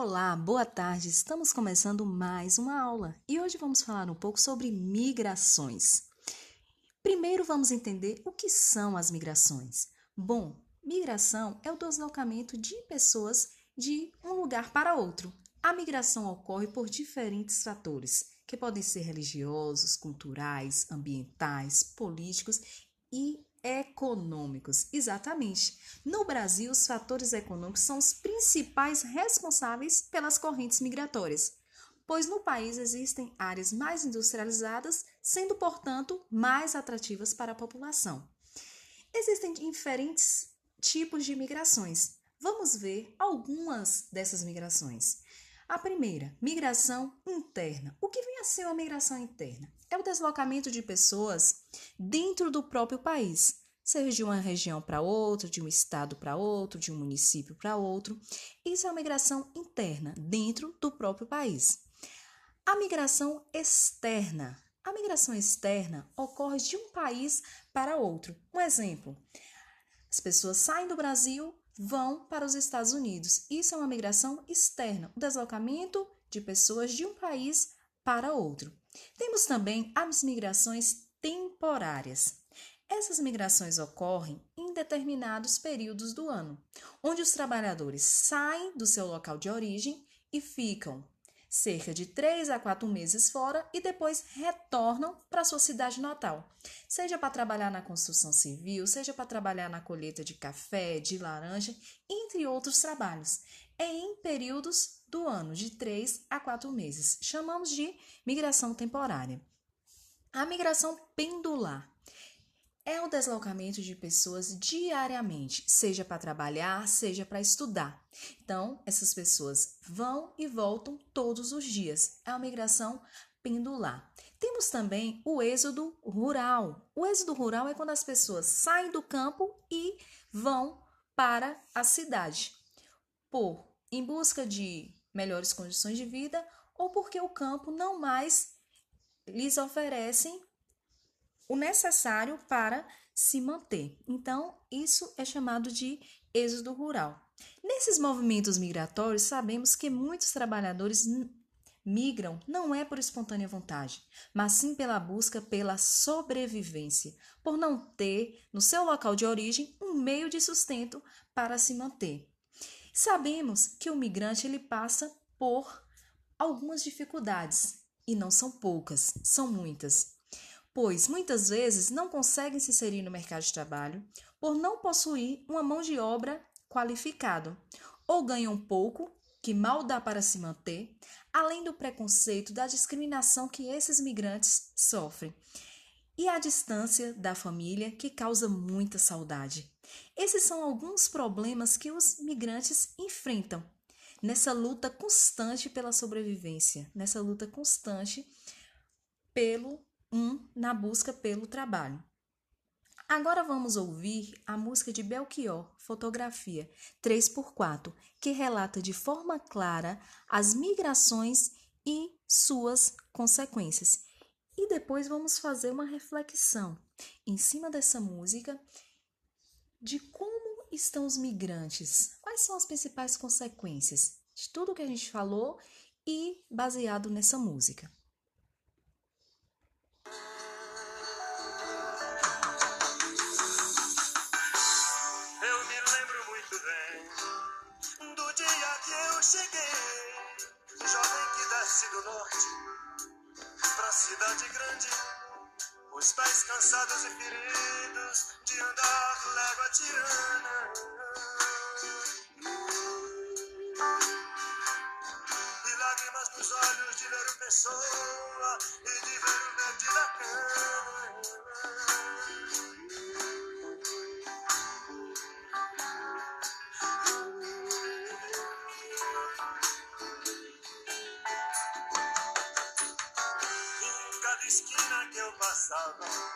Olá, boa tarde. Estamos começando mais uma aula e hoje vamos falar um pouco sobre migrações. Primeiro vamos entender o que são as migrações. Bom, migração é o deslocamento de pessoas de um lugar para outro. A migração ocorre por diferentes fatores, que podem ser religiosos, culturais, ambientais, políticos e econômicos. Exatamente. No Brasil, os fatores econômicos são os principais responsáveis pelas correntes migratórias, pois no país existem áreas mais industrializadas, sendo, portanto, mais atrativas para a população. Existem diferentes tipos de migrações. Vamos ver algumas dessas migrações. A primeira, migração interna. O que vem a ser uma migração interna? É o deslocamento de pessoas dentro do próprio país, seja de uma região para outra, de um estado para outro, de um município para outro. Isso é uma migração interna, dentro do próprio país. A migração externa. A migração externa ocorre de um país para outro. Um exemplo: as pessoas saem do Brasil vão para os Estados Unidos. Isso é uma migração externa, o deslocamento de pessoas de um país para outro. Temos também as migrações temporárias. Essas migrações ocorrem em determinados períodos do ano, onde os trabalhadores saem do seu local de origem e ficam cerca de 3 a 4 meses fora e depois retornam para sua cidade natal, seja para trabalhar na construção civil, seja para trabalhar na colheita de café, de laranja, entre outros trabalhos. É em períodos do ano de 3 a 4 meses. Chamamos de migração temporária. A migração pendular é o deslocamento de pessoas diariamente, seja para trabalhar, seja para estudar. Então, essas pessoas vão e voltam todos os dias. É uma migração pendular. Temos também o êxodo rural. O êxodo rural é quando as pessoas saem do campo e vão para a cidade, por em busca de melhores condições de vida ou porque o campo não mais lhes oferecem o necessário para se manter. Então, isso é chamado de êxodo rural. Nesses movimentos migratórios, sabemos que muitos trabalhadores migram não é por espontânea vontade, mas sim pela busca pela sobrevivência, por não ter no seu local de origem um meio de sustento para se manter. Sabemos que o migrante ele passa por algumas dificuldades e não são poucas, são muitas pois muitas vezes não conseguem se inserir no mercado de trabalho por não possuir uma mão de obra qualificada, ou ganham pouco, que mal dá para se manter, além do preconceito, da discriminação que esses migrantes sofrem, e a distância da família, que causa muita saudade. Esses são alguns problemas que os migrantes enfrentam nessa luta constante pela sobrevivência, nessa luta constante pelo um na busca pelo trabalho. Agora vamos ouvir a música de Belchior, Fotografia 3x4, que relata de forma clara as migrações e suas consequências. E depois vamos fazer uma reflexão em cima dessa música de como estão os migrantes, quais são as principais consequências de tudo que a gente falou e baseado nessa música. Cidade grande, os pés cansados e feridos de andar légua tirana. E lágrimas nos olhos de ver o pessoa e de ver o verde da cana. Um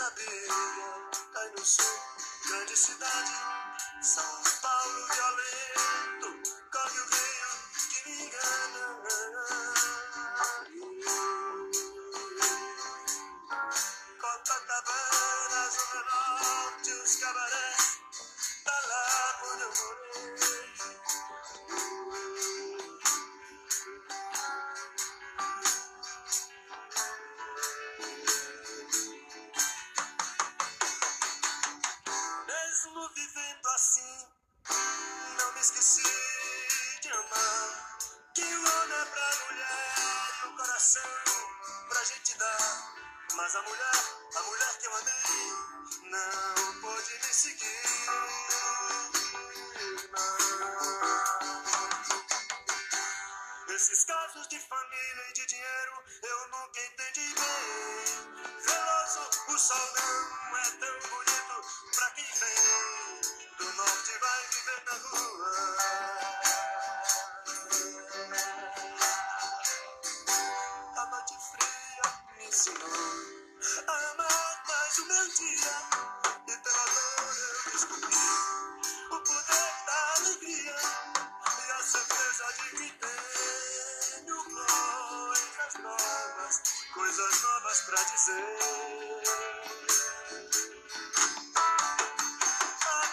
sabia. Cai no sul, grande cidade, São Paulo violento, esqueci de amar. Que o homem é pra mulher e o coração pra gente dar. Mas a mulher, a mulher que eu amei, não pôde me seguir. Esses casos de família e de dinheiro eu nunca entendi bem. Veloso, o sol não é tão bonito pra quem vem do norte vai viver na rua. Coisas novas pra dizer. A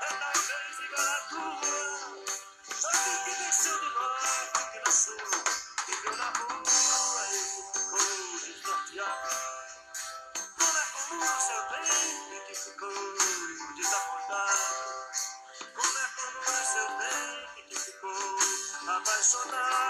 é talvez, é igual à tua. Sabe que desceu do norte, que sul, viveu na rua e ficou desnorteado. Como é o seu bem que ficou. Como é comum o seu bem que ficou apaixonado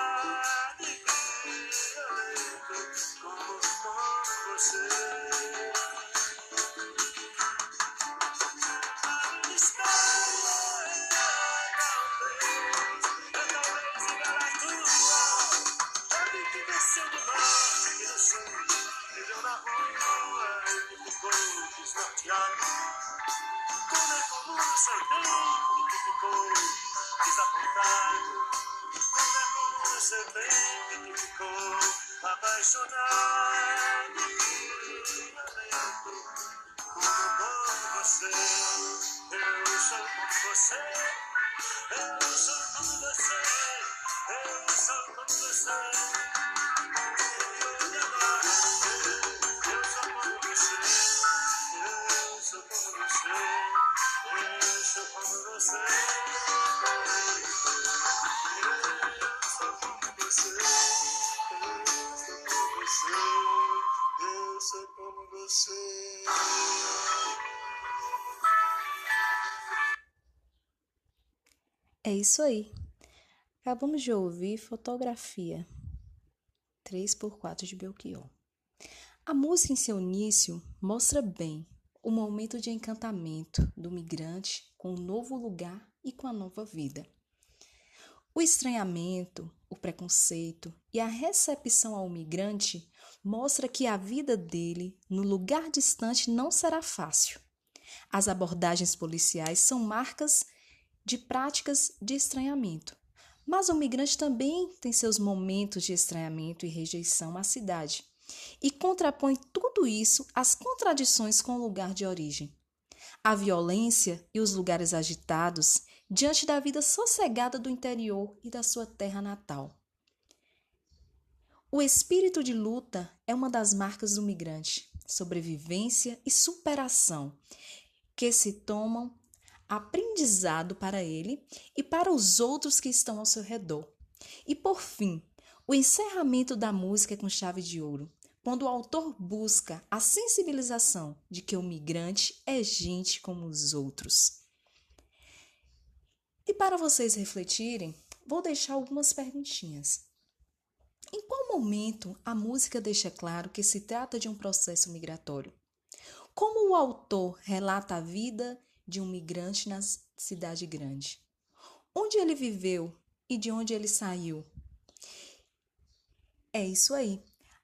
é bem que ficou desapontado. Como é comum o seu bem que ficou apaixonado e violento como, como você. Eu sou como você. Eu sou como você. Eu sou como você. É isso aí. Acabamos de ouvir Fotografia 3x4 de Belchior. A música em seu início mostra bem o momento de encantamento do migrante com o novo lugar e com a nova vida. O estranhamento, o preconceito e a recepção ao migrante mostra que a vida dele no lugar distante não será fácil. As abordagens policiais são marcas de práticas de estranhamento. Mas o migrante também tem seus momentos de estranhamento e rejeição à cidade e contrapõe tudo isso às contradições com o lugar de origem. A violência e os lugares agitados diante da vida sossegada do interior e da sua terra natal. O espírito de luta é uma das marcas do migrante, sobrevivência e superação, que se tomam aprendizado para ele e para os outros que estão ao seu redor. E por fim, o encerramento da música é com chave de ouro, quando o autor busca a sensibilização de que o migrante é gente como os outros. E para vocês refletirem, vou deixar algumas perguntinhas. Em qual momento a música deixa claro que se trata de um processo migratório? Como o autor relata a vida de um migrante na cidade grande? Onde ele viveu e de onde ele saiu? É isso aí.